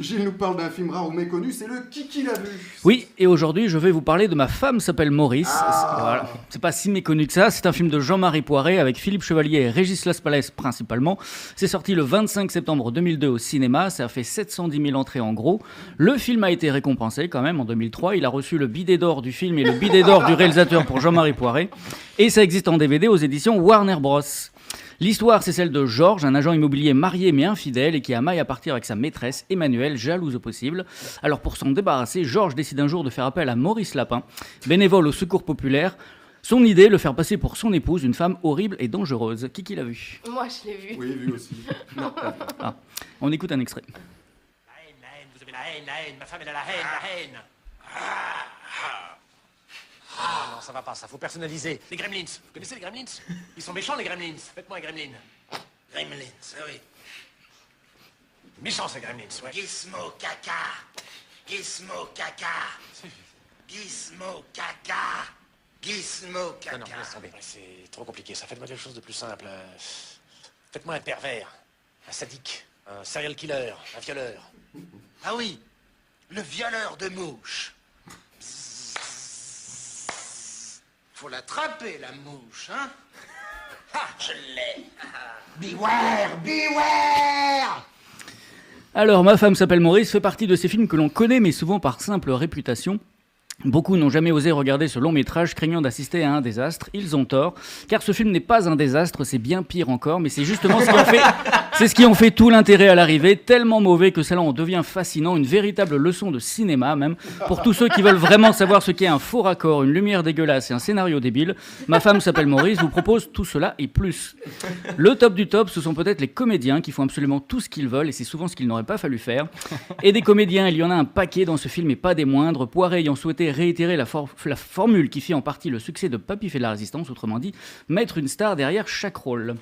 Gilles nous parle d'un film rare ou méconnu, c'est le Kiki l'a vu. Oui, et aujourd'hui, je vais vous parler de Ma femme s'appelle Maurice. Ah. Voilà. C'est pas si méconnu que ça. C'est un film de Jean-Marie Poiré avec Philippe Chevalier et Régis Laspalès principalement. C'est sorti le 25 septembre 2002 au cinéma. Ça a fait 710 000 entrées en gros. Le film a été récompensé quand même en 2003. Il a reçu le bidet d'or du film et le bidet d'or du réalisateur pour Jean-Marie Poiré. Et ça existe en DVD aux éditions Warner Bros. L'histoire, c'est celle de Georges, un agent immobilier marié mais infidèle et qui a maille à partir avec sa maîtresse, Emmanuelle, jalouse au possible. Alors pour s'en débarrasser, Georges décide un jour de faire appel à Maurice Lapin, bénévole au secours populaire. Son idée, le faire passer pour son épouse, une femme horrible et dangereuse. Qui qui l'a vu? Moi, je l'ai vu. Oui, vu aussi. Non, Ah, On écoute un extrait. La haine, la haine, vous avez la haine, la haine, ma femme elle a la haine, la haine. Ah ça va pas, ça faut personnaliser. Les gremlins, vous connaissez les gremlins? Ils sont méchants les gremlins. Faites-moi un gremlin. Gremlins, oui. Méchants ces gremlins, ouais. Gizmo caca. Gizmo caca. Gizmo caca. Gizmo Non, caca. non, laisse tomber. Ouais, C'est trop compliqué, ça. Faites-moi quelque chose de plus simple. euh, Faites-moi un pervers, un sadique, un serial killer, un violeur. Ah oui, le violeur de mouches. Faut l'attraper, la mouche, hein Ah, je l'ai. Beware, beware Alors, Ma femme s'appelle Maurice fait partie de ces films que l'on connaît mais souvent par simple réputation. Beaucoup n'ont jamais osé regarder ce long métrage craignant d'assister à un désastre. Ils ont tort, car ce film n'est pas un désastre, c'est bien pire encore, mais c'est justement ce qui en fait, tout l'intérêt à l'arrivée, tellement mauvais que cela en devient fascinant, une véritable leçon de cinéma même, pour tous ceux qui veulent vraiment savoir ce qu'est un faux raccord, une lumière dégueulasse et un scénario débile. Ma femme s'appelle Maurice, vous propose tout cela et plus. Le top du top, ce sont peut-être les comédiens qui font absolument tout ce qu'ils veulent, et c'est souvent ce qu'il n'aurait pas fallu faire. Et des comédiens, il y en a un paquet dans ce film et pas des moindres. Poiré ayant souhaité réitérer la, for- la formule qui fit en partie le succès de Papy fait de la résistance, autrement dit, mettre une star derrière chaque rôle.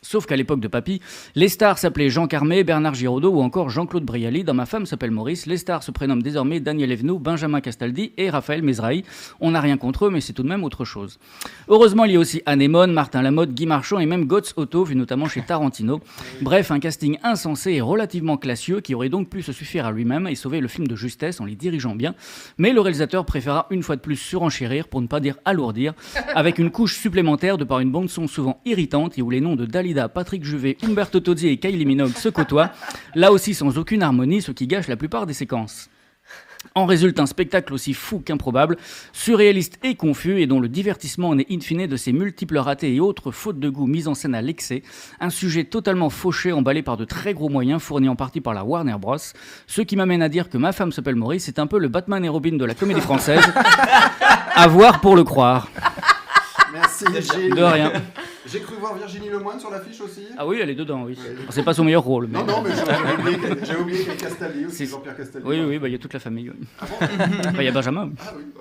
Sauf qu'à l'époque de Papy, les stars s'appelaient Jean Carmé, Bernard Giraudot ou encore Jean-Claude Brialy. Dans Ma femme s'appelle Maurice. Les stars se prénomment désormais Daniel Evenou, Benjamin Castaldi et Raphaël Mesrahi. On n'a rien contre eux, mais c'est tout de même autre chose. Heureusement, il y a aussi Anémone, Martin Lamotte, Guy Marchand et même Götz Otto, vu notamment chez Tarantino. Bref, un casting insensé et relativement classieux qui aurait donc pu se suffire à lui-même et sauver le film de justesse en les dirigeant bien. Mais le réalisateur préféra une fois de plus surenchérir, pour ne pas dire alourdir, avec une couche supplémentaire de par une bande-son souvent irritante et où les noms de Dalida, Patrick Juvet, Umberto Tozzi et Kylie Minogue se côtoient, là aussi sans aucune harmonie, ce qui gâche la plupart des séquences. En résulte un spectacle aussi fou qu'improbable, surréaliste et confus, et dont le divertissement en est in fine de ses multiples ratés et autres fautes de goût mises en scène à l'excès, un sujet totalement fauché emballé par de très gros moyens fournis en partie par la Warner Bros. Ce qui m'amène à dire que ma femme s'appelle Maurice, c'est un peu le Batman et Robin de la comédie française. à voir pour le croire. Merci Gilles. De rien. J'ai cru voir Virginie Lemoine sur l'affiche aussi. Ah oui, elle est dedans, oui. C'est pas son meilleur rôle. Mais... Non, non, mais j'ai oublié, qu'il y a Castaldi aussi, C'est- Jean-Pierre Castaldi. Oui, oui, bah, il y a toute la famille. oui. Bah, Il y a Benjamin. Ah oui, bah,